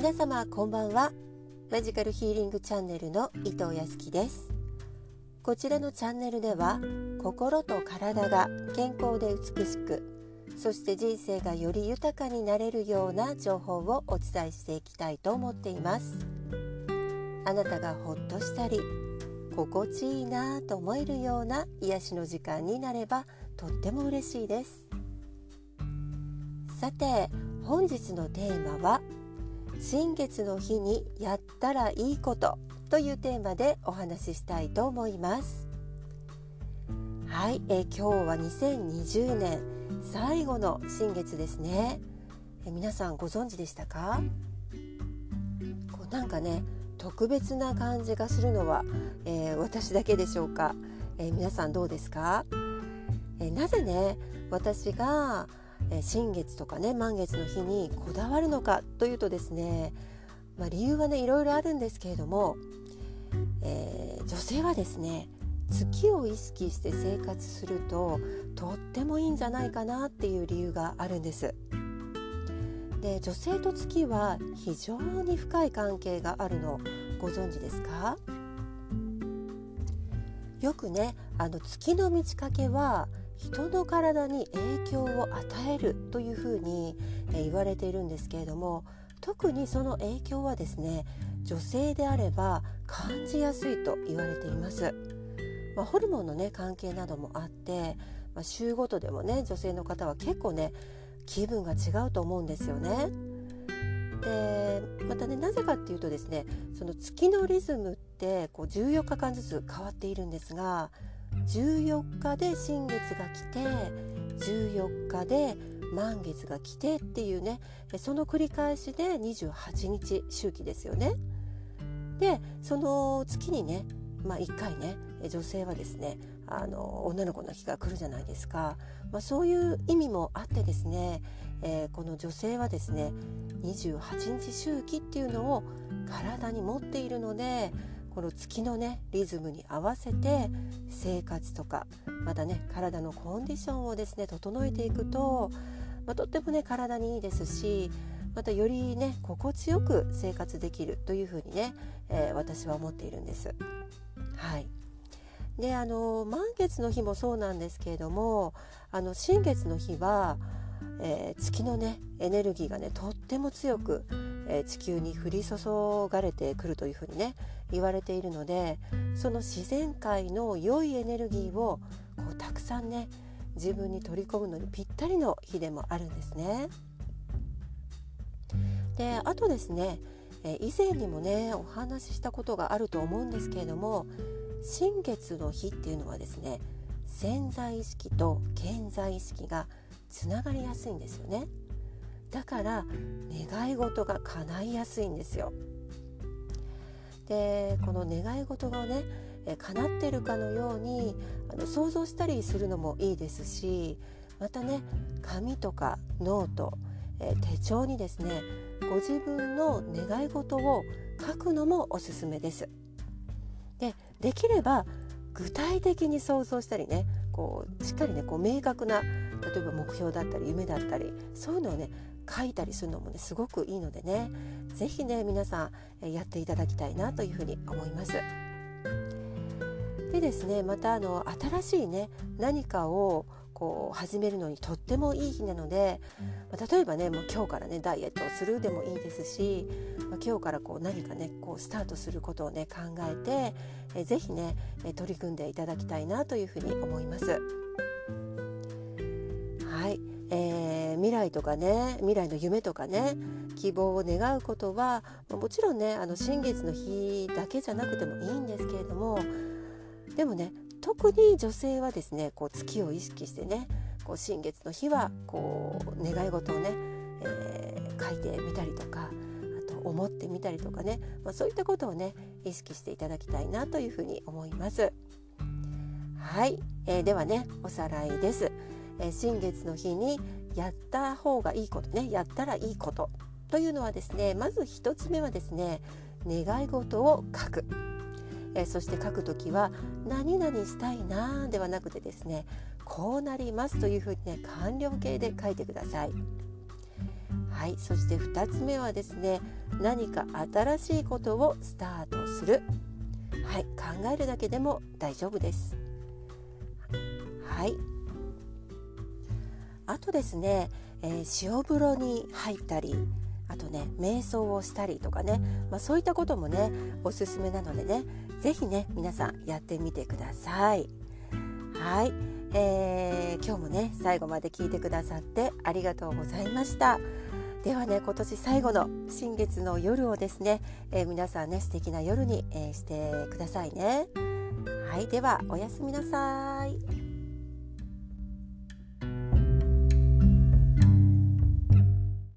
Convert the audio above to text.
皆様こんばんは。マジカルヒーリングチャンネルの伊藤康樹です。こちらのチャンネルでは心と体が健康で美しくそして人生がより豊かになれるような情報をお伝えしていきたいと思っています。あなたがほっとしたり心地いいなと思えるような癒しの時間になればとっても嬉しいです。さて本日のテーマは新月の日にやったらいいことというテーマでお話ししたいと思います。はい、え今日は2020年最後の新月ですね。え皆さんご存知でしたか？こうなんかね特別な感じがするのは、えー、私だけでしょうか、えー、皆さんどうですか、えー、なぜね私がえ新月とかね満月の日にこだわるのかというとですね、まあ、理由はねいろいろあるんですけれども、えー、女性はですね月を意識して生活するととってもいいんじゃないかなっていう理由があるんです。で女性と月は非常に深い関係があるのご存知ですか？よくねあの月の満ち欠けは人の体に影響を与えるというふうに言われているんですけれども特にその影響はですね女性であれば感じやすいと言われています、まあ、ホルモンのね関係などもあって、まあ、週ごとでもね女性の方は結構ね気分が違うと思うんですよね。でまたねなぜかっていうとですねその月のリズムってこう14日間ずつ変わっているんですが14日で新月が来て14日で満月が来てっていうねその繰り返しで28日周期ですよね。でその月にね、まあ、1回ね女性はですねあの女の子の日が来るじゃないですか、まあ、そういう意味もあってですね、えー、この女性はですね28日周期っていうのを体に持っているのでこの月のねリズムに合わせて生活とかまたね体のコンディションをですね整えていくと、まあ、とってもね体にいいですしまたよりね心地よく生活できるというふうにね、えー、私は思っているんです。はいであの満月の日もそうなんですけれどもあの新月の日は、えー、月のねエネルギーがねとっても強く、え、地球に降り注がれてくるというふうにね言われているのでその自然界の良いエネルギーをこうたくさんね自分に取り込むのにぴったりの日でもあるんですね。であとですね以前にもねお話ししたことがあると思うんですけれども新月の日っていうのはですね潜在意識と健在意識がつながりやすいんですよねだから願い事が叶いやすいんですよでこの願い事がね叶ってるかのようにあの想像したりするのもいいですしまたね紙とかノート、え手帳にですねご自分の願い事を書くのもおすすめです。でできれば具体的に想像したりねこうしっかりねこう明確な例えば目標だったり夢だったりそういうのをね書いたりするのもねすごくいいのでね是非ね皆さんやっていただきたいなというふうに思います。でですねまたあの新しいね何かをこう始めるのにとってもいい日なので、まあ、例えばねもう今日からねダイエットをするでもいいですし、まあ、今日からこう何かねこうスタートすることをね考えてえぜひね取り組んでいただきたいなというふうに思います。未来とかね未来の夢とかね希望を願うことはもちろんねあの新月の日だけじゃなくてもいいんですけれどもでもね特に女性はですねこう月を意識してねこう新月の日はこう願い事をね、えー、書いてみたりとかあと思ってみたりとかね、まあ、そういったことをね意識していただきたいなというふうに思います。はい、えー、ではねおさらいです。えー、新月の日にやった方がいいことねやったらいいことというのはですねまず1つ目はですね願い事を書く。えー、そして書くときは何々したいなではなくてですねこうなりますというふうにね完了形で書いてください。はいそして2つ目はですね何か新しいことをスタートするはい考えるだけでも大丈夫ですはいあとですね、えー、塩風呂に入ったりあとね瞑想をしたりとかね、まあ、そういったこともねおすすめなのでね是非ね皆さんやってみてください。はい、えー、今日もね最後まで聞いてくださってありがとうございました。ではね今年最後の新月の夜をですね、えー、皆さんね素敵な夜に、えー、してくださいね。はいではおやすみなさい。